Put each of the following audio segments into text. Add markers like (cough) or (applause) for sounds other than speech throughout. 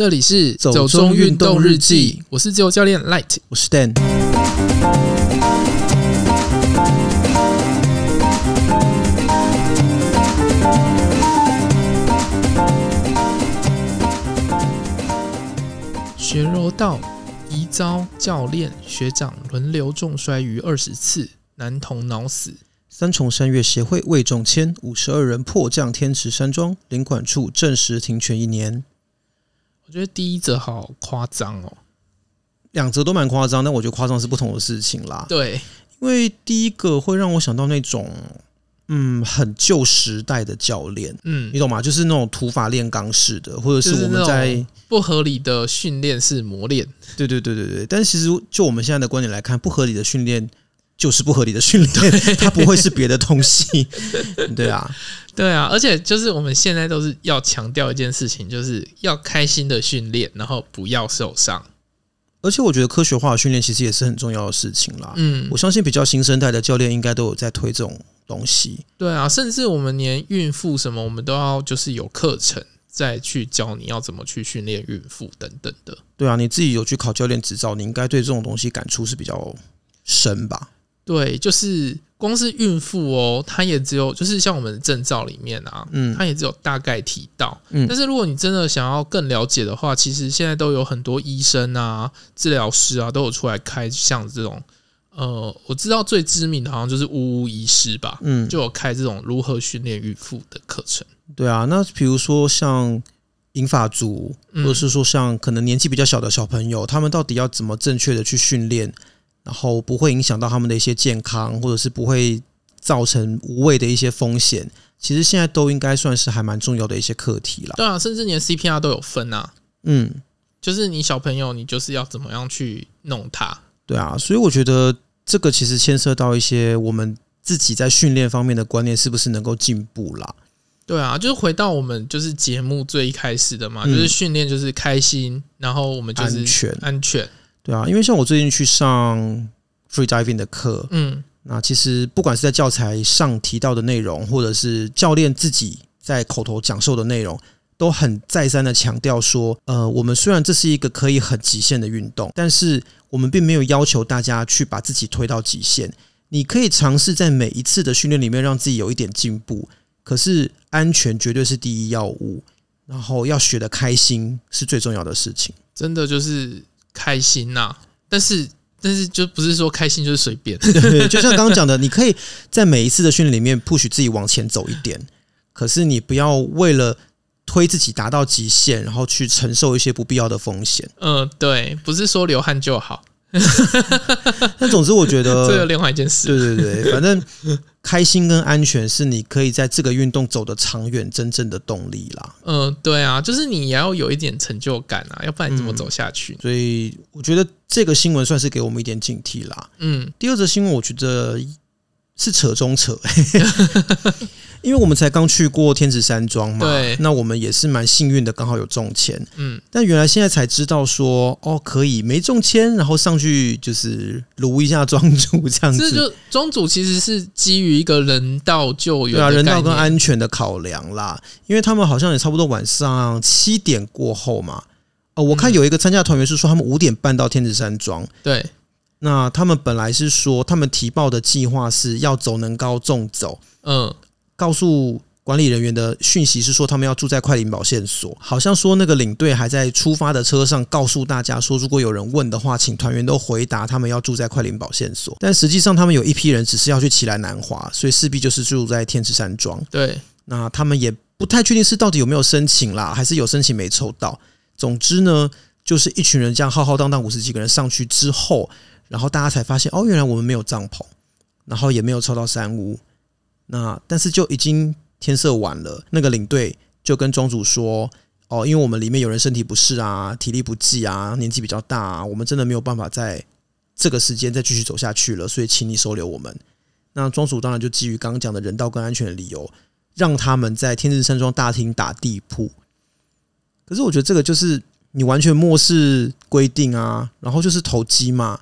这里是走中运动日记，我是自由教练 Light，我是 Dan。学柔道，疑遭教练学长轮流重摔逾二十次，男童脑死。三重山岳协会魏仲谦五十二人迫降天池山庄，领馆处证实停权一年。我觉得第一则好夸张哦，两则都蛮夸张，但我觉得夸张是不同的事情啦。对，因为第一个会让我想到那种嗯很旧时代的教练，嗯，你懂吗？就是那种土法炼钢式的，或者是我们在不合理的训练是磨练。对对对对对，但其实就我们现在的观点来看，不合理的训练就是不合理的训练，它不会是别的东西。(laughs) 对啊。对啊，而且就是我们现在都是要强调一件事情，就是要开心的训练，然后不要受伤。而且我觉得科学化的训练其实也是很重要的事情啦。嗯，我相信比较新生代的教练应该都有在推这种东西。对啊，甚至我们连孕妇什么，我们都要就是有课程再去教你要怎么去训练孕妇等等的。对啊，你自己有去考教练执照，你应该对这种东西感触是比较深吧？对，就是。光是孕妇哦，她也只有就是像我们的证照里面啊，嗯，她也只有大概提到，嗯，但是如果你真的想要更了解的话，其实现在都有很多医生啊、治疗师啊都有出来开像这种，呃，我知道最知名的好像就是呜呜医师吧，嗯，就有开这种如何训练孕妇的课程。对啊，那比如说像银发族，或者是说像可能年纪比较小的小朋友，他们到底要怎么正确的去训练？然后不会影响到他们的一些健康，或者是不会造成无谓的一些风险。其实现在都应该算是还蛮重要的一些课题了。对啊，甚至连 CPR 都有分啊。嗯，就是你小朋友，你就是要怎么样去弄他。对啊，所以我觉得这个其实牵涉到一些我们自己在训练方面的观念是不是能够进步啦。对啊，就是回到我们就是节目最一开始的嘛，嗯、就是训练就是开心，然后我们就是安全安全。对啊，因为像我最近去上 free diving 的课，嗯，那其实不管是在教材上提到的内容，或者是教练自己在口头讲授的内容，都很再三的强调说，呃，我们虽然这是一个可以很极限的运动，但是我们并没有要求大家去把自己推到极限。你可以尝试在每一次的训练里面让自己有一点进步，可是安全绝对是第一要务，然后要学的开心是最重要的事情。真的就是。开心呐、啊，但是但是就不是说开心就是随便，(laughs) 就像刚刚讲的，你可以在每一次的训练里面 push 自己往前走一点，可是你不要为了推自己达到极限，然后去承受一些不必要的风险。嗯，对，不是说流汗就好。但总之，我觉得 (laughs) 这有另外一件事。对对对，反正开心跟安全是你可以在这个运动走得长远真正的动力啦。嗯，对啊，就是你也要有一点成就感啊，要不然你怎么走下去？所以我觉得这个新闻算是给我们一点警惕啦。嗯，第二则新闻我觉得是扯中扯。(laughs) 因为我们才刚去过天池山庄嘛，对，那我们也是蛮幸运的，刚好有中签，嗯，但原来现在才知道说，哦，可以没中签，然后上去就是撸一下庄主这样子。这就庄主其实是基于一个人道救援，对啊，人道跟安全的考量啦，因为他们好像也差不多晚上七点过后嘛，哦，我看有一个参加团员是说他们五点半到天池山庄，对，那他们本来是说他们提报的计划是要走能高纵走，嗯。告诉管理人员的讯息是说，他们要住在快领保线所。好像说那个领队还在出发的车上告诉大家说，如果有人问的话，请团员都回答他们要住在快领保线所。但实际上，他们有一批人只是要去奇来南华，所以势必就是住在天池山庄。对，那他们也不太确定是到底有没有申请啦，还是有申请没抽到。总之呢，就是一群人这样浩浩荡荡五十几个人上去之后，然后大家才发现哦，原来我们没有帐篷，然后也没有抽到山屋。那但是就已经天色晚了，那个领队就跟庄主说：“哦，因为我们里面有人身体不适啊，体力不济啊，年纪比较大啊，我们真的没有办法在这个时间再继续走下去了，所以请你收留我们。”那庄主当然就基于刚刚讲的人道跟安全的理由，让他们在天日山庄大厅打地铺。可是我觉得这个就是你完全漠视规定啊，然后就是投机嘛，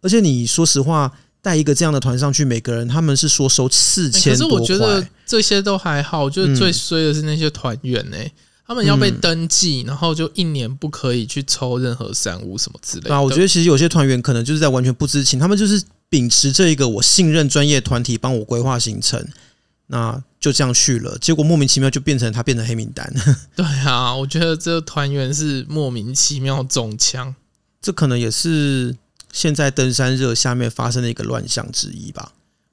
而且你说实话。带一个这样的团上去，每个人他们是说收四千。可是我觉得这些都还好，就是最衰的是那些团员呢，他们要被登记，嗯、然后就一年不可以去抽任何三五什么之类的。啊，我觉得其实有些团员可能就是在完全不知情，他们就是秉持这一个我信任专业团体帮我规划行程，那就这样去了，结果莫名其妙就变成他变成黑名单。(laughs) 对啊，我觉得这个团员是莫名其妙中枪，这可能也是现在登山热下面发生的一个乱象之一吧。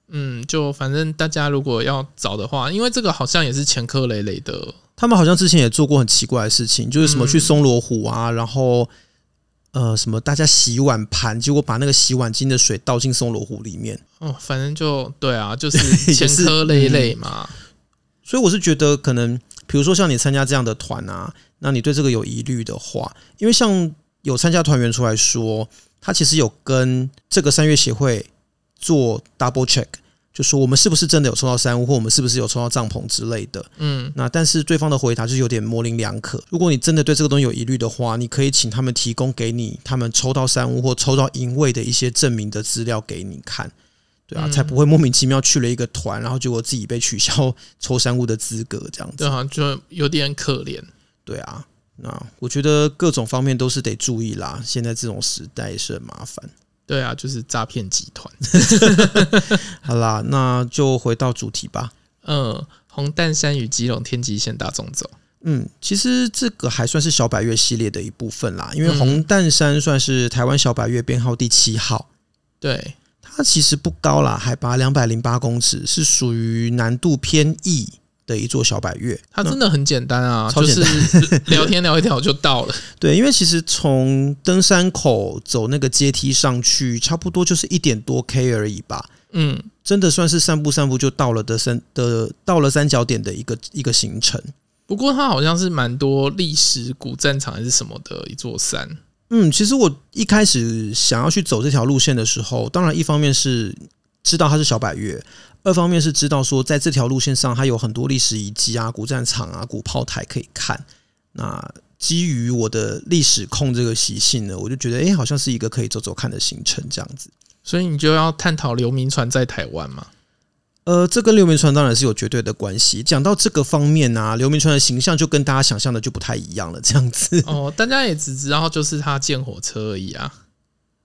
嗯，就反正大家如果要找的话，因为这个好像也是前科累累的。他们好像之前也做过很奇怪的事情，就是什么去松罗湖啊，嗯、然后呃什么大家洗碗盘，结果把那个洗碗巾的水倒进松罗湖里面。哦，反正就对啊，就是 (laughs) 前科累累嘛、嗯。所以我是觉得，可能比如说像你参加这样的团啊，那你对这个有疑虑的话，因为像有参加团员出来说，他其实有跟这个三月协会做 double check。就说我们是不是真的有抽到山屋，或我们是不是有抽到帐篷之类的？嗯，那但是对方的回答就是有点模棱两可。如果你真的对这个东西有疑虑的话，你可以请他们提供给你他们抽到山屋或抽到营位的一些证明的资料给你看，对啊，才不会莫名其妙去了一个团，然后结果自己被取消 (laughs) 抽山屋的资格，这样子，对啊，就有点可怜。对啊，那我觉得各种方面都是得注意啦。现在这种时代也是很麻烦。对啊，就是诈骗集团。(laughs) 好啦，那就回到主题吧。嗯，红淡山与基隆天际线大纵走。嗯，其实这个还算是小百岳系列的一部分啦，因为红淡山算是台湾小百岳编号第七号。对，它其实不高啦，海拔两百零八公尺，是属于难度偏易。的一座小百岳，它真的很简单啊，超简单，就是聊天聊一聊就到了。(laughs) 对，因为其实从登山口走那个阶梯上去，差不多就是一点多 K 而已吧。嗯，真的算是散步散步就到了的三的到了三角点的一个一个行程。不过它好像是蛮多历史古战场还是什么的一座山。嗯，其实我一开始想要去走这条路线的时候，当然一方面是知道它是小百岳。二方面是知道说，在这条路线上，它有很多历史遗迹啊、古战场啊、古炮台可以看。那基于我的历史控这个习性呢，我就觉得，哎、欸，好像是一个可以走走看的行程这样子。所以你就要探讨刘铭传在台湾嘛？呃，这跟刘铭传当然是有绝对的关系。讲到这个方面啊，刘铭传的形象就跟大家想象的就不太一样了，这样子。哦，大家也只知道就是他建火车而已啊。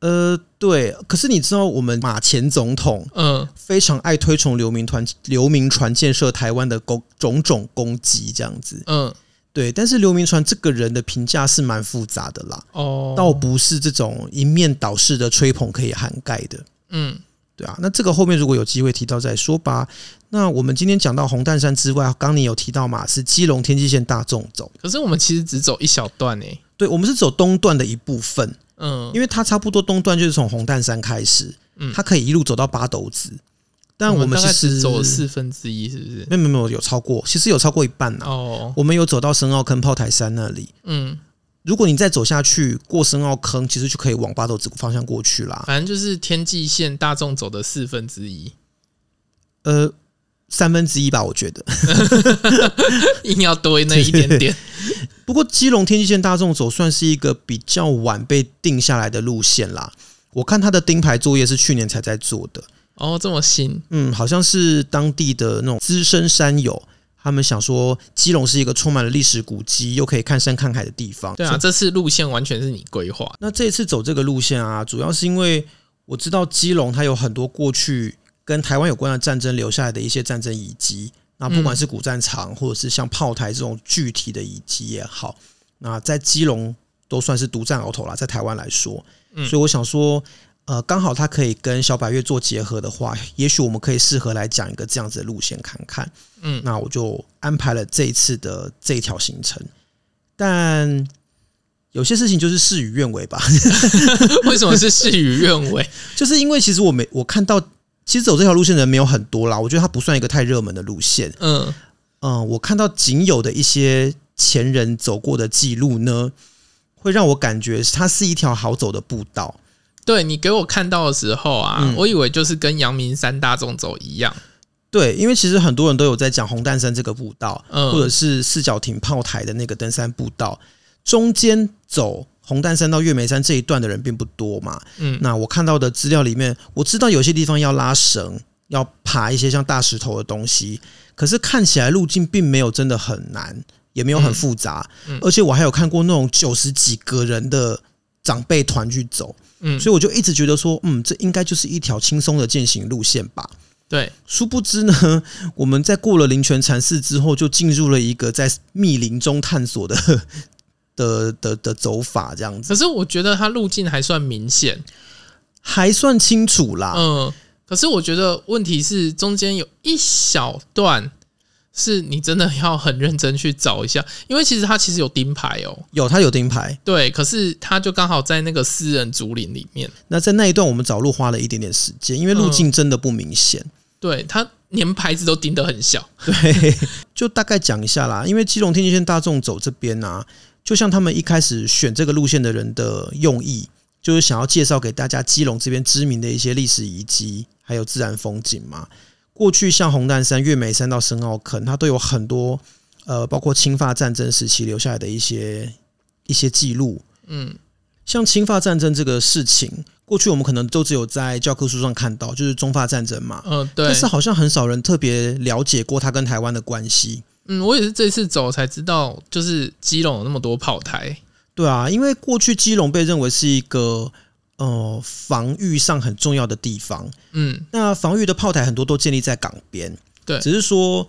呃，对，可是你知道我们马前总统，嗯，非常爱推崇刘铭传、刘铭传建设台湾的功种种功绩，这样子，嗯，对。但是刘铭传这个人的评价是蛮复杂的啦，哦，倒不是这种一面倒式的吹捧可以涵盖的，嗯，对啊。那这个后面如果有机会提到再说吧。那我们今天讲到红蛋山之外，刚你有提到嘛，是基隆天际线大众走，可是我们其实只走一小段诶、欸，对，我们是走东段的一部分。嗯，因为它差不多东段就是从红蛋山开始，嗯，它可以一路走到八斗子，但我们其实只走了四分之一，是不是？没有没有没有，有超过，其实有超过一半呢。哦，我们有走到深澳坑炮台山那里，嗯，如果你再走下去过深澳坑，其实就可以往八斗子方向过去啦。反正就是天际线大众走的四分之一，呃，三分之一吧，我觉得，(laughs) (laughs) 硬要多那一点点。(laughs) 不过，基隆天际线大众走算是一个比较晚被定下来的路线啦。我看他的钉牌作业是去年才在做的。哦，这么新？嗯，好像是当地的那种资深山友，他们想说基隆是一个充满了历史古迹又可以看山看海的地方。对啊，这次路线完全是你规划。那这一次走这个路线啊，主要是因为我知道基隆它有很多过去跟台湾有关的战争留下来的一些战争遗迹。那不管是古战场，或者是像炮台这种具体的遗迹也好，那在基隆都算是独占鳌头啦。在台湾来说，所以我想说，呃，刚好它可以跟小百岳做结合的话，也许我们可以适合来讲一个这样子的路线看看。嗯，那我就安排了这一次的这一条行程。但有些事情就是事与愿违吧？(laughs) 为什么是事与愿违？就是因为其实我没我看到。其实走这条路线的人没有很多啦，我觉得它不算一个太热门的路线。嗯嗯，我看到仅有的一些前人走过的记录呢，会让我感觉它是一条好走的步道。对，你给我看到的时候啊，嗯、我以为就是跟阳明山大众走一样。对，因为其实很多人都有在讲红淡山这个步道，嗯、或者是四角亭炮台的那个登山步道，中间走。红丹山到月眉山这一段的人并不多嘛，嗯，那我看到的资料里面，我知道有些地方要拉绳，要爬一些像大石头的东西，可是看起来路径并没有真的很难，也没有很复杂，嗯嗯、而且我还有看过那种九十几个人的长辈团去走，嗯，所以我就一直觉得说，嗯，这应该就是一条轻松的践行路线吧。对，殊不知呢，我们在过了灵泉禅寺之后，就进入了一个在密林中探索的的的的走法，这样子。可是我觉得它路径还算明显，还算清楚啦。嗯，可是我觉得问题是中间有一小段是你真的要很认真去找一下，因为其实它其实有钉牌哦，有它有钉牌，对，可是它就刚好在那个私人竹林里面。那在那一段我们找路花了一点点时间，因为路径真的不明显。嗯对，它连牌子都钉得很小，对，(laughs) 就大概讲一下啦。因为基隆天际线大众走这边啊，就像他们一开始选这个路线的人的用意，就是想要介绍给大家基隆这边知名的一些历史遗迹，还有自然风景嘛。过去像红淡山、月眉山到深澳坑，它都有很多呃，包括侵法战争时期留下来的一些一些记录。嗯，像侵法战争这个事情。过去我们可能都只有在教科书上看到，就是中法战争嘛，嗯，对。但是好像很少人特别了解过它跟台湾的关系。嗯，我也是这次走才知道，就是基隆有那么多炮台。对啊，因为过去基隆被认为是一个呃防御上很重要的地方。嗯，那防御的炮台很多都建立在港边。对，只是说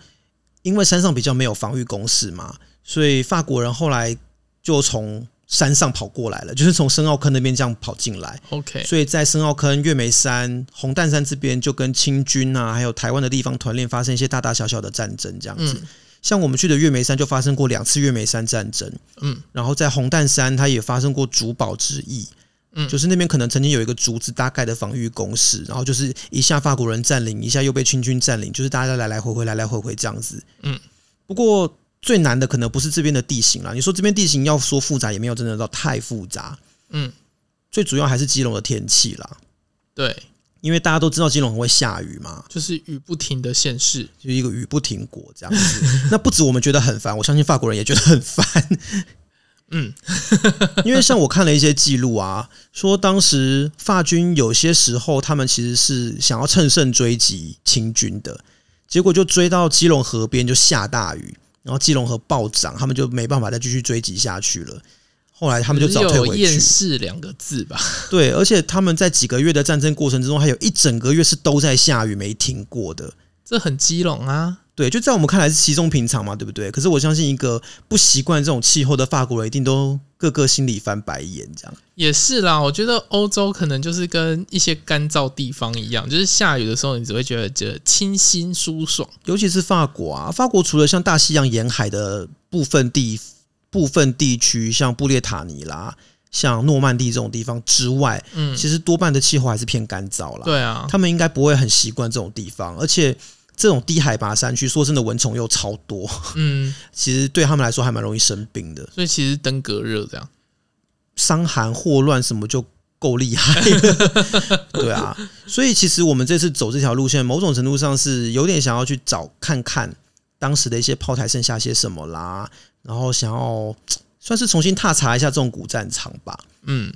因为山上比较没有防御工事嘛，所以法国人后来就从。山上跑过来了，就是从深澳坑那边这样跑进来。OK，所以在深澳坑、月眉山、红蛋山这边，就跟清军啊，还有台湾的地方团练发生一些大大小小的战争，这样子。嗯、像我们去的月眉山就发生过两次月眉山战争。嗯，然后在红蛋山，它也发生过竹堡之役。嗯，就是那边可能曾经有一个竹子大概的防御工事，然后就是一下法国人占领，一下又被清军占领，就是大家来来回回，来来回回这样子。嗯，不过。最难的可能不是这边的地形啦，你说这边地形要说复杂也没有真的到太复杂，嗯，最主要还是基隆的天气啦，对，因为大家都知道基隆很会下雨嘛，就是雨不停的县市，就是一个雨不停国这样子。(laughs) 那不止我们觉得很烦，我相信法国人也觉得很烦，嗯，(laughs) 因为像我看了一些记录啊，说当时法军有些时候他们其实是想要乘胜追击清军的，结果就追到基隆河边就下大雨。然后基隆河暴涨，他们就没办法再继续追击下去了。后来他们就早退回去。厌世两个字吧。对，而且他们在几个月的战争过程之中，还有一整个月是都在下雨没停过的。这很基隆啊。对，就在我们看来是稀松平常嘛，对不对？可是我相信一个不习惯这种气候的法国人，一定都个个心里翻白眼。这样也是啦，我觉得欧洲可能就是跟一些干燥地方一样，就是下雨的时候，你只会觉得觉得清新舒爽。尤其是法国啊，法国除了像大西洋沿海的部分地部分地区，像布列塔尼啦、像诺曼底这种地方之外，嗯，其实多半的气候还是偏干燥啦。对啊，他们应该不会很习惯这种地方，而且。这种低海拔山区，说真的，蚊虫又超多。嗯，(laughs) 其实对他们来说还蛮容易生病的。所以其实登革热这样，伤寒霍乱什么就够厉害了。(laughs) 对啊，所以其实我们这次走这条路线，某种程度上是有点想要去找看看当时的一些炮台剩下些什么啦，然后想要算是重新踏查一下这种古战场吧。嗯，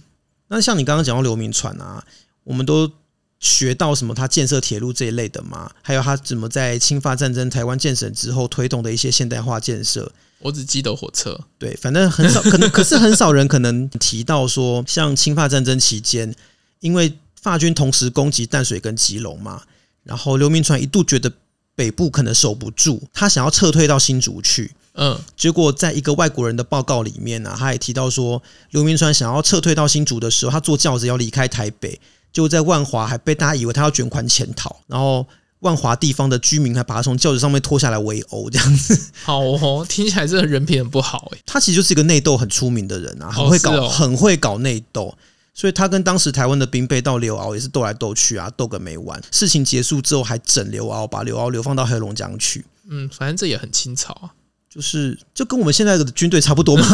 那像你刚刚讲到刘铭传啊，我们都。学到什么？他建设铁路这一类的嘛？还有他怎么在侵法战争台湾建省之后推动的一些现代化建设？我只记得火车。对，反正很少，可能 (laughs) 可是很少人可能提到说，像侵法战争期间，因为法军同时攻击淡水跟基隆嘛，然后刘铭传一度觉得北部可能守不住，他想要撤退到新竹去。嗯，结果在一个外国人的报告里面呢、啊，他也提到说，刘铭传想要撤退到新竹的时候，他坐轿子要离开台北。就在万华，还被大家以为他要卷款潜逃，然后万华地方的居民还把他从轿子上面拖下来围殴，这样子。好哦，听起来这个人品很不好诶。他其实就是一个内斗很出名的人啊，很会搞，哦哦、很会搞内斗，所以他跟当时台湾的兵备到刘敖也是斗来斗去啊，斗个没完。事情结束之后还整刘敖，把刘敖流放到黑龙江去。嗯，反正这也很清朝啊。就是就跟我们现在的军队差不多嘛，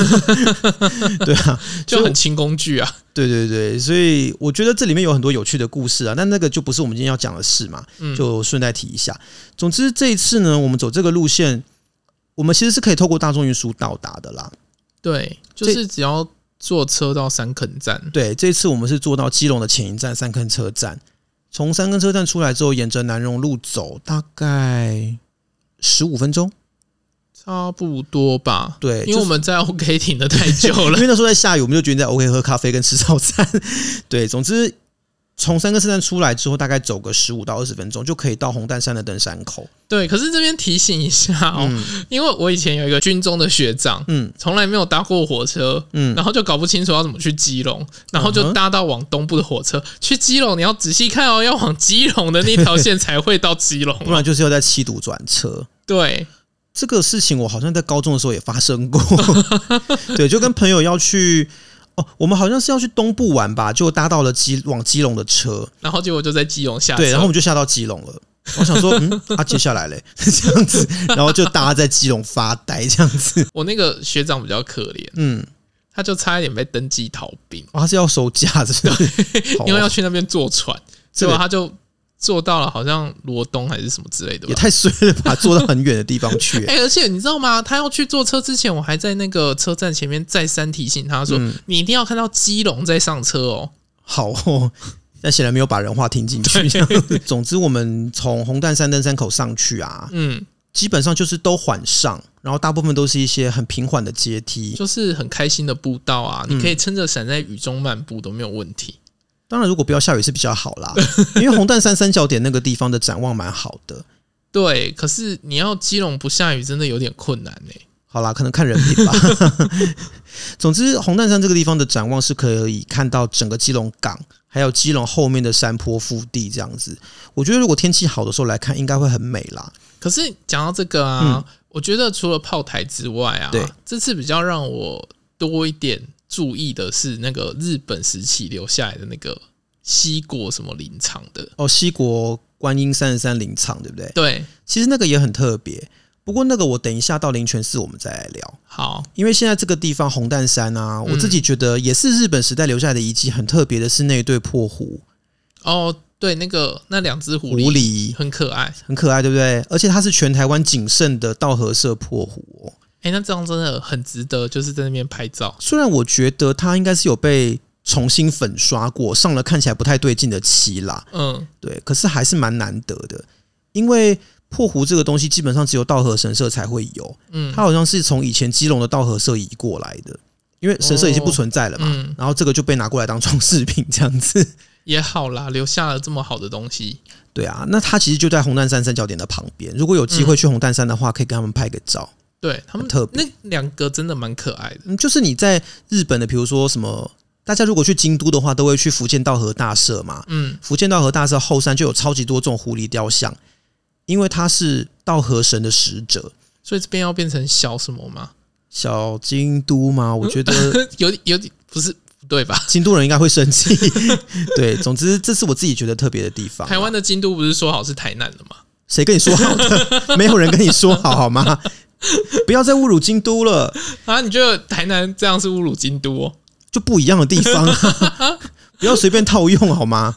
(laughs) 对啊，就很轻工具啊。对对对，所以我觉得这里面有很多有趣的故事啊，但那个就不是我们今天要讲的事嘛，就顺带提一下。总之这一次呢，我们走这个路线，我们其实是可以透过大众运输到达的啦。对，就是只要坐车到三坑站。对，这次我们是坐到基隆的前一站三坑车站，从三坑车站出来之后，沿着南荣路走，大概十五分钟。差不多吧。对，因为我们在 OK 停的太久了，(laughs) 因为那时候在下雨，我们就决定在 OK 喝咖啡跟吃早餐。(laughs) 对，总之。从三个车站出来之后，大概走个十五到二十分钟就可以到红淡山的登山口。对，可是这边提醒一下哦，嗯、因为我以前有一个军中的学长，嗯，从来没有搭过火车，嗯，然后就搞不清楚要怎么去基隆，然后就搭到往东部的火车、嗯、去基隆。你要仔细看哦，要往基隆的那条线才会到基隆，(laughs) 不然就是要在七堵转车。对，这个事情我好像在高中的时候也发生过。(laughs) 对，就跟朋友要去。哦，我们好像是要去东部玩吧，就搭到了基往基隆的车，然后结果就在基隆下，对，然后我们就下到基隆了。我想说，嗯，啊，接下来嘞，(laughs) 这样子，然后就大家在基隆发呆这样子。我那个学长比较可怜，嗯，他就差一点被登记逃兵，哦，他是要收假的，(laughs) 因为要去那边坐船，结果他就。坐到了，好像罗东还是什么之类的，也太衰了吧！坐到很远的地方去，欸，(laughs) 哎，而且你知道吗？他要去坐车之前，我还在那个车站前面再三提醒他说：“嗯、你一定要看到基隆再上车哦。”好哦，但显然没有把人话听进去。(laughs) 总之，我们从红蛋山登山口上去啊，嗯，基本上就是都缓上，然后大部分都是一些很平缓的阶梯，就是很开心的步道啊，你可以撑着伞在雨中漫步都没有问题。当然，如果不要下雨是比较好啦，(laughs) 因为红蛋山三角点那个地方的展望蛮好的。对，可是你要基隆不下雨，真的有点困难呢。好啦，可能看人品吧。(laughs) 总之，红蛋山这个地方的展望是可以看到整个基隆港，还有基隆后面的山坡腹地这样子。我觉得如果天气好的时候来看，应该会很美啦。可是讲到这个啊，嗯、我觉得除了炮台之外啊，对，这次比较让我多一点。注意的是那个日本时期留下来的那个西国什么林场的哦，西国观音三十三林场对不对？对，其实那个也很特别。不过那个我等一下到灵泉寺我们再来聊。好，因为现在这个地方红蛋山啊，我自己觉得也是日本时代留下来的遗迹，很特别的是那一对破狐。哦，对，那个那两只狐狸，很可爱，很可爱，对不对？而且它是全台湾仅剩的稻荷社破狐哦。哎、欸，那这样真的很值得，就是在那边拍照。虽然我觉得它应该是有被重新粉刷过，上了看起来不太对劲的漆啦。嗯，对，可是还是蛮难得的，因为破壶这个东西基本上只有稻荷神社才会有。嗯，它好像是从以前基隆的稻荷社移过来的，因为神社已经不存在了嘛。哦嗯、然后这个就被拿过来当装饰品，这样子 (laughs) 也好啦，留下了这么好的东西。对啊，那它其实就在红蛋山三角点的旁边。如果有机会去红蛋山的话，可以跟他们拍个照。对他们特别，那两个真的蛮可爱的。嗯，就是你在日本的，比如说什么，大家如果去京都的话，都会去福建道和大社嘛。嗯，福建道和大社后山就有超级多这种狐狸雕像，因为它是道和神的使者，所以这边要变成小什么吗？小京都吗？我觉得 (laughs) 有有点不是不对吧？京都人应该会生气。(laughs) 对，总之这是我自己觉得特别的地方。台湾的京都不是说好是台南的吗？谁跟你说好的？(laughs) 没有人跟你说好好吗？(laughs) 不要再侮辱京都了啊！你觉得台南这样是侮辱京都哦？就不一样的地方，(laughs) 不要随便套用好吗？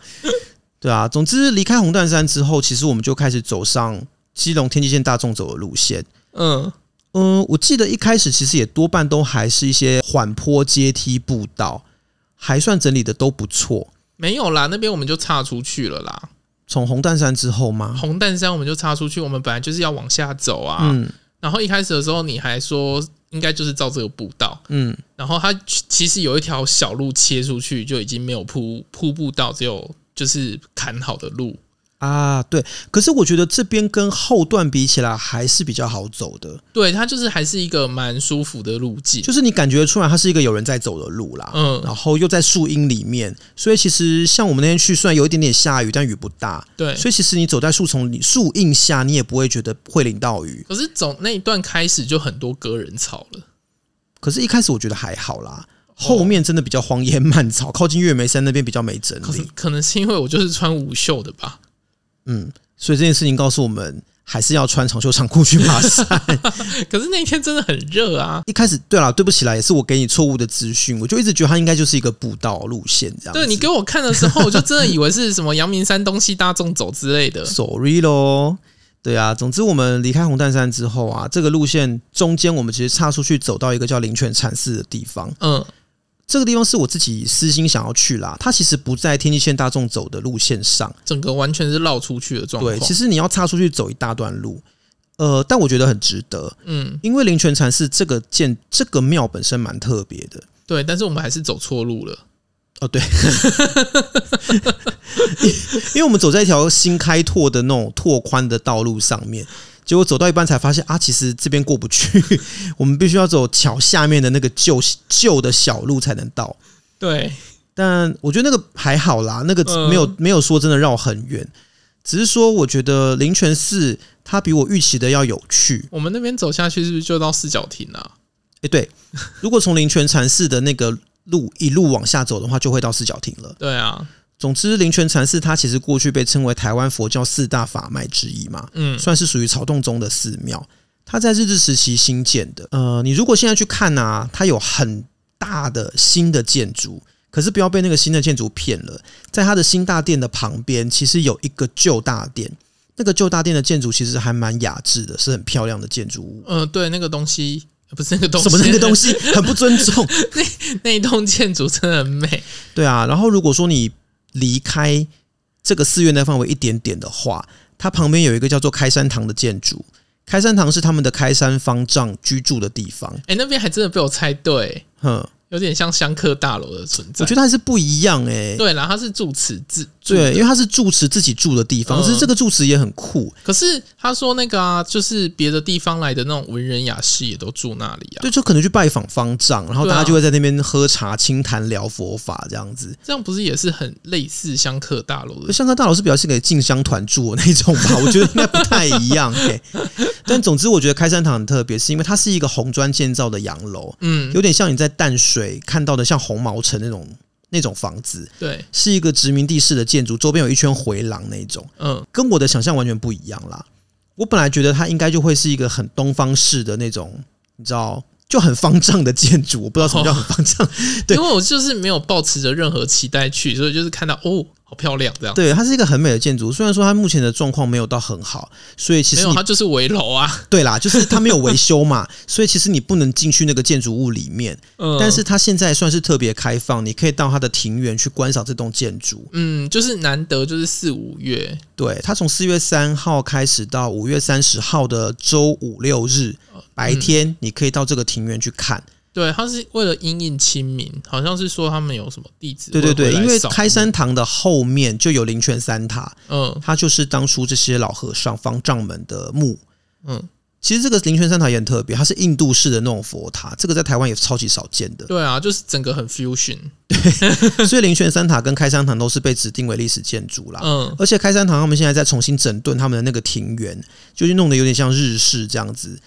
对啊，总之离开红淡山之后，其实我们就开始走上基隆天际线大众走的路线。嗯嗯，我记得一开始其实也多半都还是一些缓坡阶梯步道，还算整理的都不错。没有啦，那边我们就岔出去了啦。从红淡山之后吗？红淡山我们就岔出去，我们本来就是要往下走啊。嗯。然后一开始的时候，你还说应该就是照这个步道，嗯，然后它其实有一条小路切出去，就已经没有铺铺步道，只有就是砍好的路。啊，对，可是我觉得这边跟后段比起来还是比较好走的。对，它就是还是一个蛮舒服的路径，就是你感觉出来它是一个有人在走的路啦。嗯，然后又在树荫里面，所以其实像我们那天去，虽然有一点点下雨，但雨不大。对，所以其实你走在树丛里、树荫下，你也不会觉得会淋到雨。可是走那一段开始就很多割人草了，可是一开始我觉得还好啦，后面真的比较荒烟蔓草，靠近月眉山那边比较没整理。可，可能是因为我就是穿无袖的吧。嗯，所以这件事情告诉我们，还是要穿长袖长裤去爬山。(laughs) 可是那一天真的很热啊！一开始，对啦，对不起啦，也是我给你错误的资讯，我就一直觉得它应该就是一个步道路线这样。对，你给我看的时候，我就真的以为是什么阳明山东西大众走之类的。(laughs) Sorry 咯，对啊，总之我们离开红蛋山之后啊，这个路线中间我们其实岔出去走到一个叫灵泉禅寺的地方。嗯。这个地方是我自己私心想要去啦，它其实不在天际线大众走的路线上，整个完全是绕出去的状况。对，其实你要岔出去走一大段路，呃，但我觉得很值得，嗯，因为灵泉禅寺这个建这个庙本身蛮特别的，对，但是我们还是走错路了，哦，对，(laughs) 因为我们走在一条新开拓的那种拓宽的道路上面，结果走到一半才发现啊，其实这边过不去，(laughs) 我们必须要走桥下面的那个旧旧的小路才能到，对，但我觉得那个还好啦，那个没有、嗯、没有说真的绕很远。只是说，我觉得灵泉寺它比我预期的要有趣。我们那边走下去是不是就到四角亭了？哎，对，如果从灵泉禅寺的那个路一路往下走的话，就会到四角亭了。对啊，总之灵泉禅寺它其实过去被称为台湾佛教四大法脉之一嘛，嗯，算是属于曹洞宗的寺庙。它在日治时期兴建的。呃，你如果现在去看啊，它有很大的新的建筑。可是不要被那个新的建筑骗了，在它的新大殿的旁边，其实有一个旧大殿。那个旧大殿的建筑其实还蛮雅致的，是很漂亮的建筑物。嗯、呃，对，那个东西不是那个东西，什么那个东西很不尊重。(laughs) 那那一栋建筑真的很美。对啊，然后如果说你离开这个寺院的范围一点点的话，它旁边有一个叫做开山堂的建筑。开山堂是他们的开山方丈居住的地方。哎、欸，那边还真的被我猜对。哼。有点像香客大楼的存在，我觉得还是不一样哎、欸。对，然后他是住持自对，因为他是住持自己住的地方，可是这个住持也很酷。可是他说那个啊，就是别的地方来的那种文人雅士也都住那里啊。对，就可能去拜访方丈，然后大家就会在那边喝茶、清谈、聊佛法这样子。这样不是也是很类似香客大楼的？香客大楼是表现给进香团住的那种吧？(laughs) 我觉得应该不太一样。欸、但总之，我觉得开山堂很特别，是因为它是一个红砖建造的洋楼，嗯，有点像你在淡水看到的像。红毛城那种那种房子，对，是一个殖民地式的建筑，周边有一圈回廊那种，嗯，跟我的想象完全不一样啦。我本来觉得它应该就会是一个很东方式的那种，你知道，就很方丈的建筑。我不知道什么叫很方丈，哦、(laughs) 对，因为我就是没有抱持着任何期待去，所以就是看到哦。漂亮，这样对，它是一个很美的建筑。虽然说它目前的状况没有到很好，所以其实没有，它就是围楼啊。(laughs) 对啦，就是它没有维修嘛，(laughs) 所以其实你不能进去那个建筑物里面。嗯，但是它现在算是特别开放，你可以到它的庭园去观赏这栋建筑。嗯，就是难得就是四五月，对，它从四月三号开始到五月三十号的周五六日白天，你可以到这个庭园去看。对，他是为了因应清明，好像是说他们有什么弟子。对对对，因为开山堂的后面就有灵泉三塔，嗯，它就是当初这些老和尚方丈们的墓。嗯，其实这个灵泉三塔也很特别，它是印度式的那种佛塔，这个在台湾也超级少见的。对啊，就是整个很 fusion。对，(laughs) 所以灵泉三塔跟开山堂都是被指定为历史建筑啦。嗯，而且开山堂他们现在在重新整顿他们的那个庭园，就是弄得有点像日式这样子。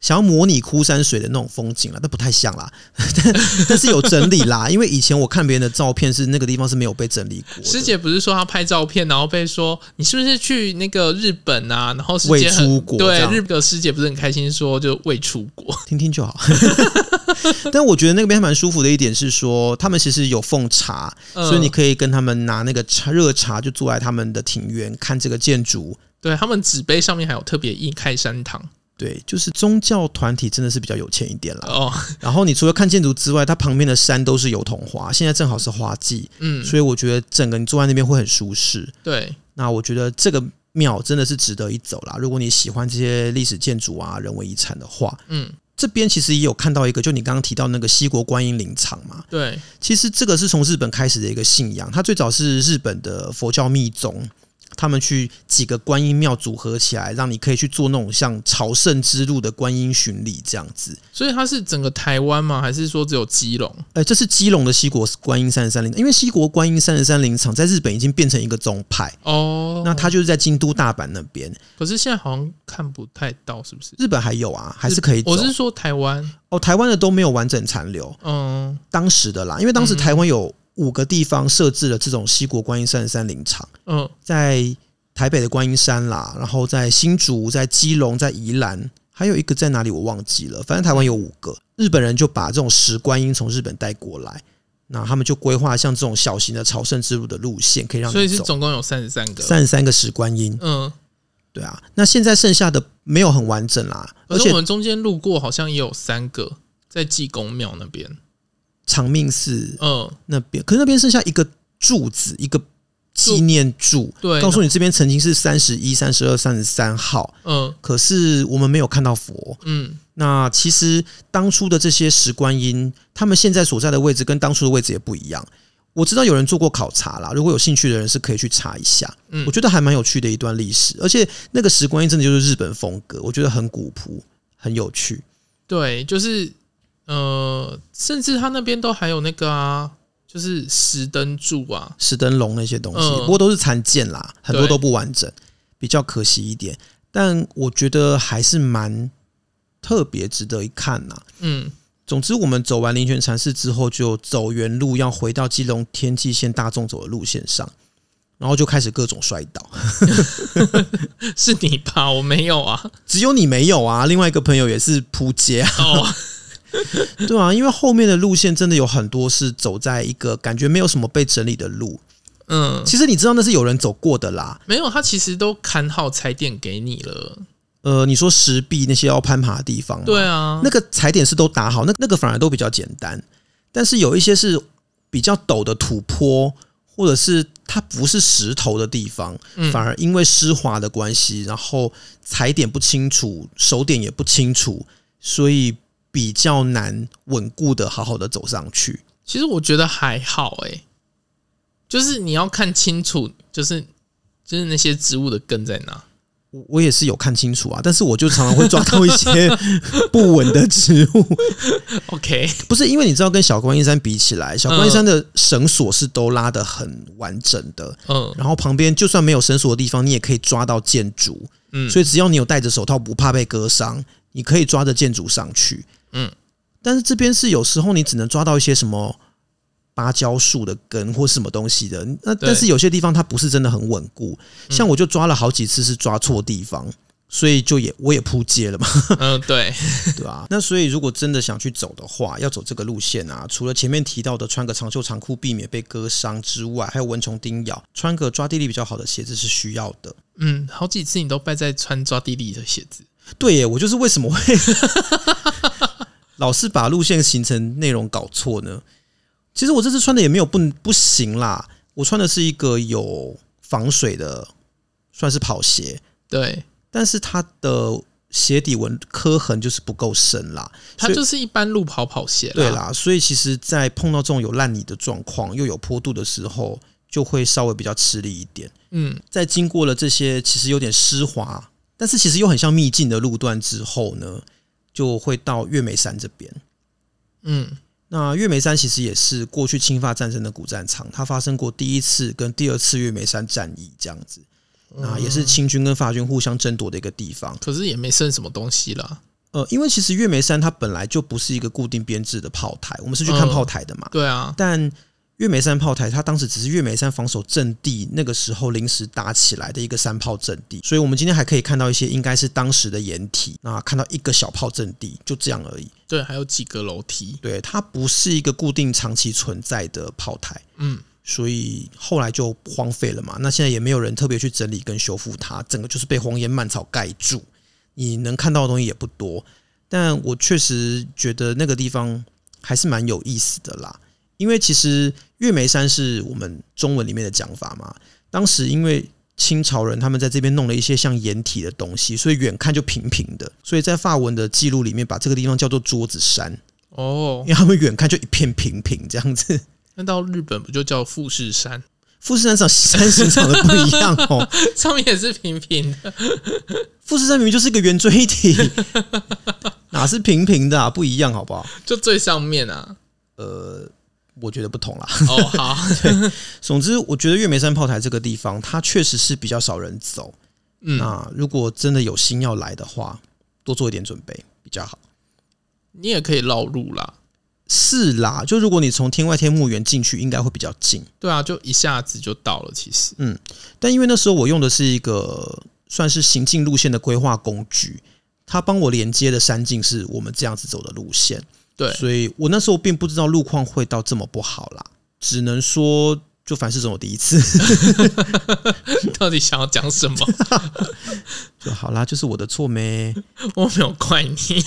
想要模拟枯山水的那种风景啦，但不太像啦，(laughs) 但但是有整理啦。(laughs) 因为以前我看别人的照片，是那个地方是没有被整理过。师姐不是说她拍照片，然后被说你是不是去那个日本啊？然后师姐未出国，对，日本师姐不是很开心说就未出国，听听就好。(laughs) 但我觉得那边还蛮舒服的一点是说，他们其实有奉茶，所以你可以跟他们拿那个茶热茶，就坐在他们的庭院看这个建筑。对，他们纸杯上面还有特别印开山堂。对，就是宗教团体真的是比较有钱一点了哦。(laughs) 然后你除了看建筑之外，它旁边的山都是油桐花，现在正好是花季，嗯，所以我觉得整个你坐在那边会很舒适。对，那我觉得这个庙真的是值得一走啦。如果你喜欢这些历史建筑啊、人文遗产的话，嗯，这边其实也有看到一个，就你刚刚提到那个西国观音林场嘛。对，其实这个是从日本开始的一个信仰，它最早是日本的佛教密宗。他们去几个观音庙组合起来，让你可以去做那种像朝圣之路的观音巡礼这样子。所以它是整个台湾吗？还是说只有基隆？哎、欸，这是基隆的西国观音三十三灵，因为西国观音三十三灵场在日本已经变成一个宗派哦。那它就是在京都、大阪那边。可是现在好像看不太到，是不是？日本还有啊，还是可以走。我是说台湾哦，台湾的都没有完整残留。嗯，当时的啦，因为当时台湾有。五个地方设置了这种西国观音三十三灵场，嗯，在台北的观音山啦，然后在新竹、在基隆、在宜兰，还有一个在哪里我忘记了。反正台湾有五个，日本人就把这种石观音从日本带过来，那他们就规划像这种小型的朝圣之路的路线，可以让你。所以是总共有三十三个，三十三个石观音。嗯，对啊。那现在剩下的没有很完整啦，而且我们中间路过好像也有三个在济公庙那边。长命寺，嗯，那边可是那边剩下一个柱子，一个纪念柱，对，告诉你这边曾经是三十一、三十二、三十三号。嗯，可是我们没有看到佛。嗯，那其实当初的这些石观音，他们现在所在的位置跟当初的位置也不一样。我知道有人做过考察啦，如果有兴趣的人是可以去查一下。嗯，我觉得还蛮有趣的一段历史，而且那个石观音真的就是日本风格，我觉得很古朴，很有趣。对，就是呃，甚至他那边都还有那个啊。就是石灯柱啊，石灯笼那些东西，嗯、不过都是残件啦，很多都不完整，比较可惜一点。但我觉得还是蛮特别，值得一看呐。嗯，总之我们走完灵泉禅寺之后，就走原路，要回到基隆天际线大众走的路线上，然后就开始各种摔倒。(laughs) 是你吧？我没有啊，只有你没有啊。另外一个朋友也是扑街啊。哦 (laughs) 对啊，因为后面的路线真的有很多是走在一个感觉没有什么被整理的路。嗯，其实你知道那是有人走过的啦。没有，他其实都看好踩点给你了。呃，你说石壁那些要攀爬的地方，对啊，那个踩点是都打好，那那个反而都比较简单。但是有一些是比较陡的土坡，或者是它不是石头的地方，反而因为湿滑的关系，然后踩点不清楚，手点也不清楚，所以。比较难稳固的好好的走上去，其实我觉得还好诶、欸，就是你要看清楚，就是就是那些植物的根在哪。我我也是有看清楚啊，但是我就常常会抓到一些 (laughs) 不稳的植物。OK，不是因为你知道跟小观音山比起来，小观音山的绳索是都拉的很完整的，嗯，然后旁边就算没有绳索的地方，你也可以抓到箭竹，嗯，所以只要你有戴着手套，不怕被割伤，你可以抓着箭竹上去。嗯，但是这边是有时候你只能抓到一些什么芭蕉树的根或什么东西的，那但是有些地方它不是真的很稳固，像我就抓了好几次是抓错地方，所以就也我也扑街了嘛。嗯，对，(laughs) 对吧？那所以如果真的想去走的话，要走这个路线啊，除了前面提到的穿个长袖长裤避免被割伤之外，还有蚊虫叮咬，穿个抓地力比较好的鞋子是需要的。嗯，好几次你都败在穿抓地力的鞋子。对耶，我就是为什么会老是把路线行程内容搞错呢？其实我这次穿的也没有不不行啦，我穿的是一个有防水的，算是跑鞋。对，但是它的鞋底纹刻痕就是不够深啦，它就是一般路跑跑鞋。对啦，所以其实，在碰到这种有烂泥的状况，又有坡度的时候，就会稍微比较吃力一点。嗯，在经过了这些其实有点湿滑。但是其实又很像秘境的路段之后呢，就会到月眉山这边。嗯，那月眉山其实也是过去侵法战争的古战场，它发生过第一次跟第二次月眉山战役这样子。那也是清军跟法军互相争夺的一个地方。可是也没剩什么东西了。呃，因为其实月眉山它本来就不是一个固定编制的炮台，我们是去看炮台的嘛。对啊，但。月眉山炮台，它当时只是月眉山防守阵地，那个时候临时搭起来的一个山炮阵地，所以我们今天还可以看到一些应该是当时的掩体，那看到一个小炮阵地，就这样而已。对，还有几个楼梯。对，它不是一个固定长期存在的炮台，嗯，所以后来就荒废了嘛。那现在也没有人特别去整理跟修复它，整个就是被荒烟蔓草盖住，你能看到的东西也不多。但我确实觉得那个地方还是蛮有意思的啦。因为其实月眉山是我们中文里面的讲法嘛，当时因为清朝人他们在这边弄了一些像掩体的东西，所以远看就平平的，所以在法文的记录里面把这个地方叫做桌子山哦，因为他们远看就一片平平这样子。那到日本不就叫富士山？富士山长山形长得不一样哦，(laughs) 上面也是平平的。富士山明明就是一个圆锥体，(laughs) 哪是平平的啊？不一样好不好？就最上面啊，呃。我觉得不同啦。哦，好。(laughs) 对，总之，我觉得月眉山炮台这个地方，它确实是比较少人走。嗯，那如果真的有心要来的话，多做一点准备比较好。你也可以绕路啦。是啦，就如果你从天外天墓园进去，应该会比较近。对啊，就一下子就到了。其实，嗯，但因为那时候我用的是一个算是行进路线的规划工具，它帮我连接的山径是我们这样子走的路线。对，所以我那时候并不知道路况会到这么不好啦，只能说就凡事总有第一次。(laughs) 到底想要讲什么？(laughs) 就好啦，就是我的错没？我没有怪你。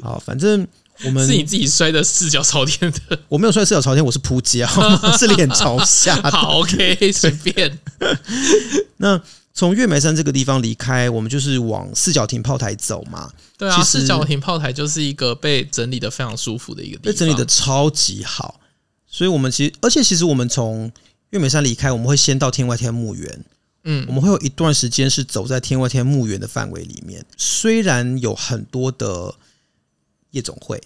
好，反正我们是你自己摔的四脚朝天的，我没有摔四脚朝天，我是扑街，(laughs) 是脸朝下。好，OK，随便。那从月眉山这个地方离开，我们就是往四角亭炮台走嘛。对啊，四角亭炮台就是一个被整理的非常舒服的一个地方，被整理的超级好。所以我们其实，而且其实我们从月眉山离开，我们会先到天外天墓园。嗯，我们会有一段时间是走在天外天墓园的范围里面，虽然有很多的夜总会，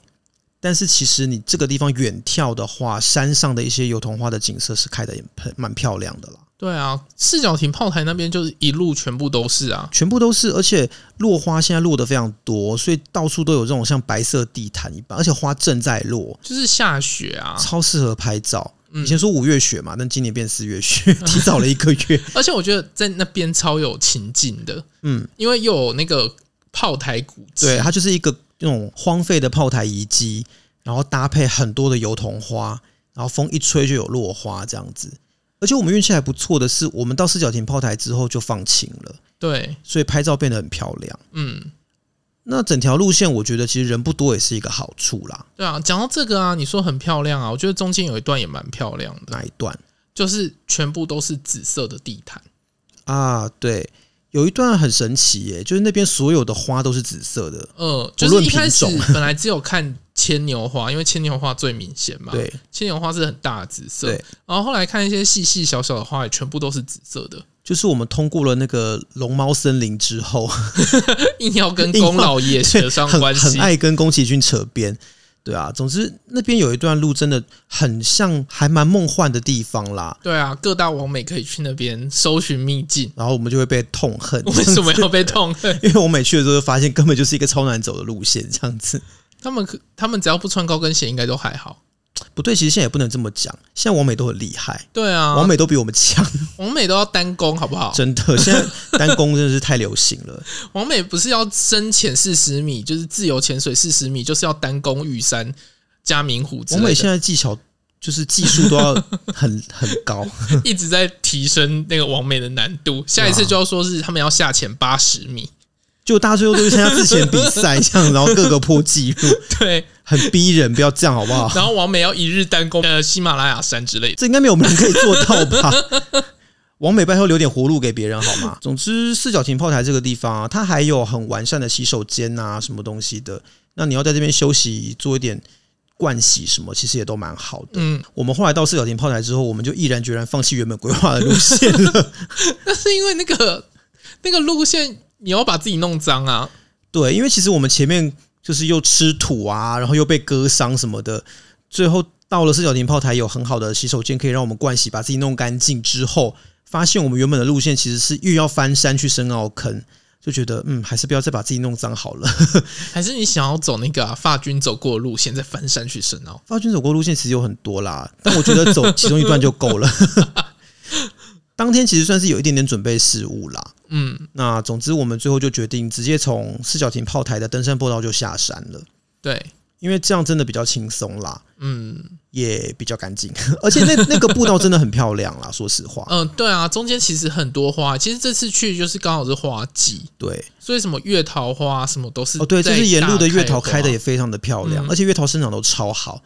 但是其实你这个地方远眺的话，山上的一些油桐花的景色是开的也很蛮漂亮的啦。对啊，四角亭炮台那边就是一路全部都是啊，全部都是，而且落花现在落的非常多，所以到处都有这种像白色地毯一般，而且花正在落，就是下雪啊，超适合拍照。以前说五月雪嘛，但今年变四月雪，(laughs) 提早了一个月。而且我觉得在那边超有情境的，嗯，因为又有那个炮台古迹，对，它就是一个那种荒废的炮台遗迹，然后搭配很多的油桐花，然后风一吹就有落花这样子。而且我们运气还不错的是，我们到四角亭炮台之后就放晴了，对，所以拍照变得很漂亮，嗯。那整条路线，我觉得其实人不多也是一个好处啦。对啊，讲到这个啊，你说很漂亮啊，我觉得中间有一段也蛮漂亮的。哪一段？就是全部都是紫色的地毯啊。对，有一段很神奇耶，就是那边所有的花都是紫色的。呃，就是一开始本来只有看牵牛花，因为牵牛花最明显嘛。对，牵牛花是很大的紫色。对，然后后来看一些细细小小的花，也全部都是紫色的。就是我们通过了那个龙猫森林之后，(laughs) 硬要跟宫老爷扯上关系，很爱跟宫崎骏扯边，对啊。总之那边有一段路真的很像，还蛮梦幻的地方啦。对啊，各大网美可以去那边搜寻秘境，然后我们就会被痛恨。为什么要被 (laughs) 痛恨？因为我每去的时候就发现根本就是一个超难走的路线，这样子。他们可他们只要不穿高跟鞋，应该都还好。不对，其实现在也不能这么讲。现在王美都很厉害，对啊，王美都比我们强，王美都要单攻，好不好？真的，现在 (laughs) 单攻真的是太流行了。王美不是要深潜四十米，就是自由潜水四十米，就是要单攻玉山加明湖。王美现在技巧就是技术都要 (laughs) 很很高，一直在提升那个王美的难度。下一次就要说是他们要下潜八十米。就大家最后都去参加之前比赛，这样，然后各个破纪录，(laughs) 对，很逼人，不要这样好不好？然后王美要一日单攻呃喜马拉雅山之类的，这应该没有人可以做到吧？(laughs) 王美拜托留点活路给别人好吗？总之，四角亭炮台这个地方啊，它还有很完善的洗手间啊，什么东西的。那你要在这边休息，做一点盥洗什么，其实也都蛮好的。嗯，我们后来到四角亭炮台之后，我们就毅然决然放弃原本规划的路线了。(laughs) 那是因为那个那个路线。你要把自己弄脏啊？对，因为其实我们前面就是又吃土啊，然后又被割伤什么的，最后到了四角亭炮台有很好的洗手间，可以让我们盥洗，把自己弄干净之后，发现我们原本的路线其实是又要翻山去深澳坑，就觉得嗯，还是不要再把自己弄脏好了。(laughs) 还是你想要走那个、啊、法军走过的路线，再翻山去深澳？法军走过的路线其实有很多啦，但我觉得走其中一段就够了。当天其实算是有一点点准备失误啦，嗯，那总之我们最后就决定直接从四角亭炮台的登山步道就下山了，对，因为这样真的比较轻松啦，嗯，也比较干净，而且那 (laughs) 那个步道真的很漂亮啦，说实话，嗯，对啊，中间其实很多花，其实这次去就是刚好是花季，对，所以什么月桃花什么都是，哦，对，就是沿路的月桃开的也非常的漂亮，嗯，而且月桃生长都超好，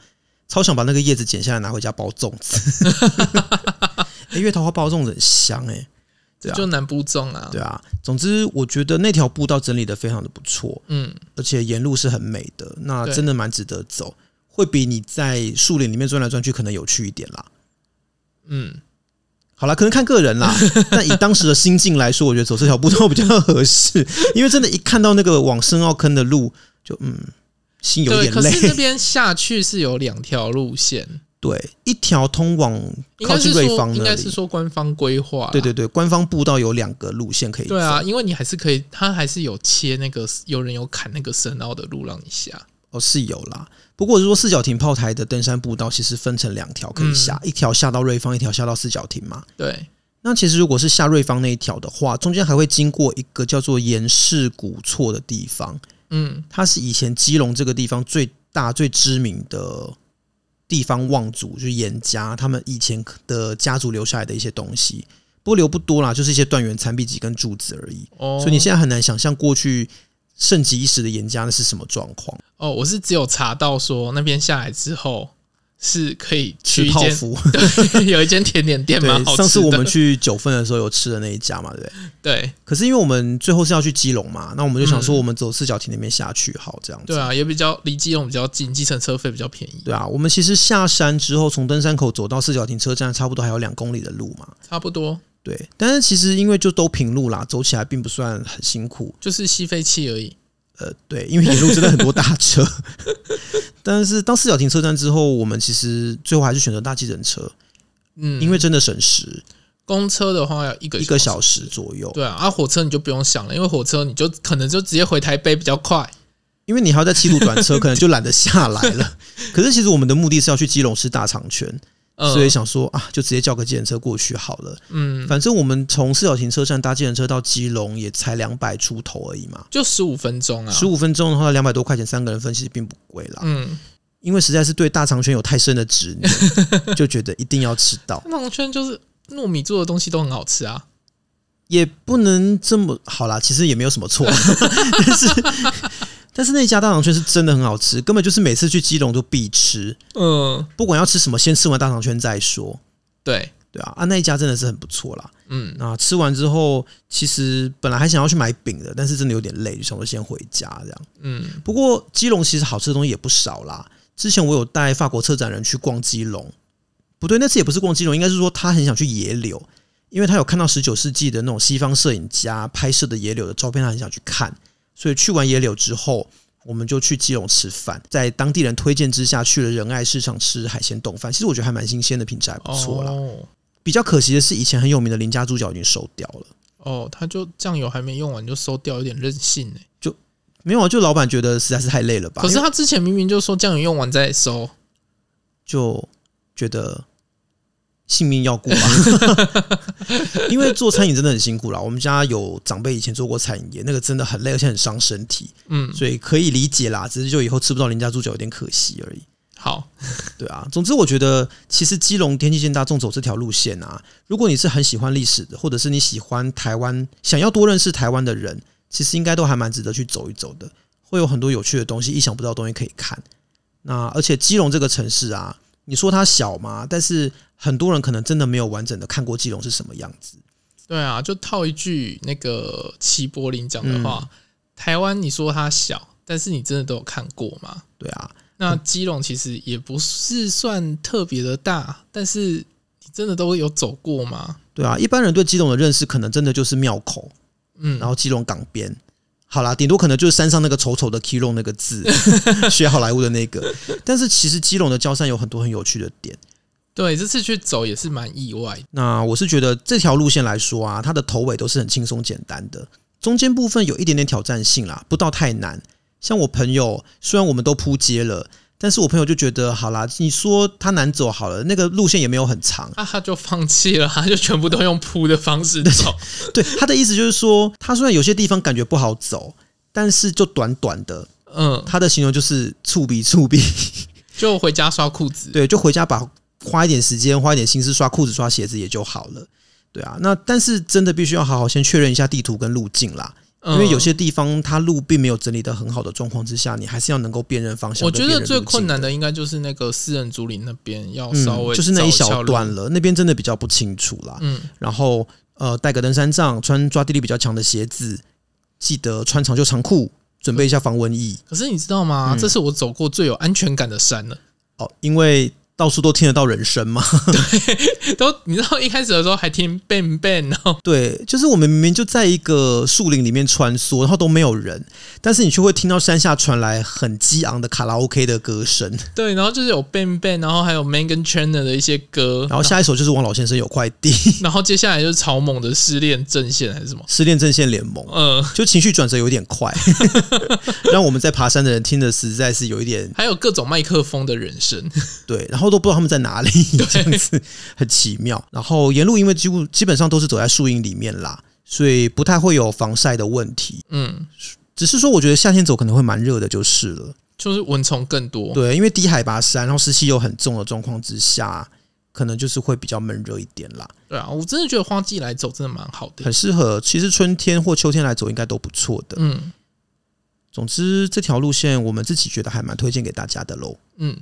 超想把那个叶子剪下来拿回家包粽子。(laughs) 哎，月桃花包粽子很香哎、欸，对啊，就南部粽啊，对啊。总之，我觉得那条步道整理的非常的不错，嗯，而且沿路是很美的，那真的蛮值得走，会比你在树林里面转来转去可能有趣一点啦。嗯，好啦，可能看个人啦，但以当时的心境来说，我觉得走这条步道比较合适，因为真的，一看到那个往深奥坑的路，就嗯，心有点累。可是那边下去是有两条路线。对，一条通往靠近瑞芳的，应该是说官方规划。对对对，官方步道有两个路线可以走。对啊，因为你还是可以，它还是有切那个，有人有砍那个深澳的路让你下。哦，是有啦。不过如果四角亭炮台的登山步道其实分成两条可以下，嗯、一条下到瑞芳，一条下到四角亭嘛。对。那其实如果是下瑞芳那一条的话，中间还会经过一个叫做盐氏古厝的地方。嗯，它是以前基隆这个地方最大最知名的。地方望族就是严家，他们以前的家族留下来的一些东西，不过留不多啦，就是一些断垣残壁几根柱子而已。哦，所以你现在很难想象过去盛极一时的严家那是什么状况？哦，我是只有查到说那边下来之后。是可以去吃泡芙，(laughs) 对，有一间甜点店蛮好吃的。上次我们去九份的时候有吃的那一家嘛，对不对？对。可是因为我们最后是要去基隆嘛，那我们就想说，我们走四角亭那边下去，好这样子。对啊，也比较离基隆比较近，计程车费比较便宜。对啊，我们其实下山之后，从登山口走到四角亭车站，差不多还有两公里的路嘛。差不多。对，但是其实因为就都平路啦，走起来并不算很辛苦，就是吸废气而已。呃，对，因为沿路真的很多大车。(laughs) (laughs) 但是当四角亭车站之后，我们其实最后还是选择搭计程车，嗯，因为真的省时。公车的话要一个一个小时左右，对啊，而、啊、火车你就不用想了，因为火车你就可能就直接回台北比较快，因为你还要在七路转车，(laughs) 可能就懒得下来了。(laughs) 可是其实我们的目的是要去基隆市大肠圈。所以想说啊，就直接叫个计程车过去好了。嗯，反正我们从四角亭车站搭计程车到基隆也才两百出头而已嘛，就十五分钟啊。十五分钟的话，两百多块钱，三个人分其实并不贵啦。嗯，因为实在是对大肠圈有太深的执念，(laughs) 就觉得一定要吃到。大肠圈就是糯米做的东西都很好吃啊，也不能这么好啦，其实也没有什么错，(laughs) 但是。但是那家大肠圈是真的很好吃，根本就是每次去基隆都必吃。嗯，不管要吃什么，先吃完大肠圈再说。对对啊，啊那一家真的是很不错啦。嗯，啊吃完之后，其实本来还想要去买饼的，但是真的有点累，就想说先回家这样。嗯，不过基隆其实好吃的东西也不少啦。之前我有带法国策展人去逛基隆，不对，那次也不是逛基隆，应该是说他很想去野柳，因为他有看到十九世纪的那种西方摄影家拍摄的野柳的照片，他很想去看。所以去完野柳之后，我们就去基隆吃饭，在当地人推荐之下，去了仁爱市场吃海鲜冻饭。其实我觉得还蛮新鲜的，品质还不错啦。哦、比较可惜的是，以前很有名的林家猪脚已经收掉了。哦，他就酱油还没用完就收掉，有点任性呢。就没有啊，就老板觉得实在是太累了吧？可是他之前明明就说酱油用完再收，就觉得。性命要顾啊，(laughs) 因为做餐饮真的很辛苦啦。我们家有长辈以前做过餐饮业，那个真的很累，而且很伤身体。嗯，所以可以理解啦。只是就以后吃不到邻家猪脚有点可惜而已。好，对啊。总之，我觉得其实基隆天气见大众走这条路线啊，如果你是很喜欢历史的，或者是你喜欢台湾，想要多认识台湾的人，其实应该都还蛮值得去走一走的。会有很多有趣的东西，意想不到的东西可以看。那而且基隆这个城市啊。你说它小嘛？但是很多人可能真的没有完整的看过基隆是什么样子。对啊，就套一句那个齐柏林讲的话：嗯、台湾你说它小，但是你真的都有看过吗？对啊，那基隆其实也不是算特别的大，但是你真的都有走过吗？对啊，一般人对基隆的认识可能真的就是庙口，嗯，然后基隆港边。好啦，顶多可能就是山上那个丑丑的 Kilo 那个字，(laughs) 学好莱坞的那个。但是其实基隆的郊山有很多很有趣的点。对，这次去走也是蛮意外。那我是觉得这条路线来说啊，它的头尾都是很轻松简单的，中间部分有一点点挑战性啦，不到太难。像我朋友，虽然我们都铺街了。但是我朋友就觉得，好啦，你说他难走好了，那个路线也没有很长，那 (laughs) 他就放弃了，他就全部都用铺的方式走。(laughs) 对，他的意思就是说，他虽然有些地方感觉不好走，但是就短短的，嗯，他的形容就是触笔触笔，(laughs) 就回家刷裤子。对，就回家把花一点时间，花一点心思刷裤子、刷鞋子也就好了。对啊，那但是真的必须要好好先确认一下地图跟路径啦。因为有些地方它路并没有整理的很好的状况之下，你还是要能够辨认方向。我觉得最困难的应该就是那个私人竹林那边要稍微、嗯、就是那一小段了，那边真的比较不清楚啦。嗯，然后呃，带个登山杖，穿抓地力比较强的鞋子，记得穿长袖长裤，准备一下防蚊液。可是你知道吗？这是我走过最有安全感的山了。哦，因为。到处都听得到人声吗？(laughs) 对，都你知道一开始的时候还听 bang bang，然后对，就是我们明明就在一个树林里面穿梭，然后都没有人，但是你却会听到山下传来很激昂的卡拉 OK 的歌声。(laughs) 对，然后就是有 bang bang，然后还有 Meghan Trainor 的一些歌，然后下一首就是王老先生有快递，(laughs) 然后接下来就是草蜢的失恋阵线还是什么失恋阵线联盟，嗯，就情绪转折有点快，让我们在爬山的人听的实在是有一点，还有各种麦克风的人声，对，然后。都不知道他们在哪里，(laughs) 这样子很奇妙。然后沿路因为几乎基本上都是走在树荫里面啦，所以不太会有防晒的问题。嗯，只是说我觉得夏天走可能会蛮热的，就是了，就是蚊虫更多。对，因为低海拔山，然后湿气又很重的状况之下，可能就是会比较闷热一点啦。对啊，我真的觉得花季来走真的蛮好的，很适合。其实春天或秋天来走应该都不错的。嗯。总之，这条路线我们自己觉得还蛮推荐给大家的喽。嗯，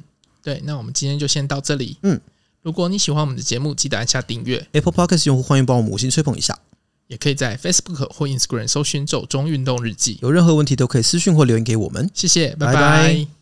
对，那我们今天就先到这里。嗯，如果你喜欢我们的节目，记得按下订阅。Apple Podcast 用户欢迎帮我们五星吹捧一下，也可以在 Facebook 或 Instagram 搜寻“走中运动日记”。有任何问题都可以私讯或留言给我们。谢谢，拜拜。拜拜。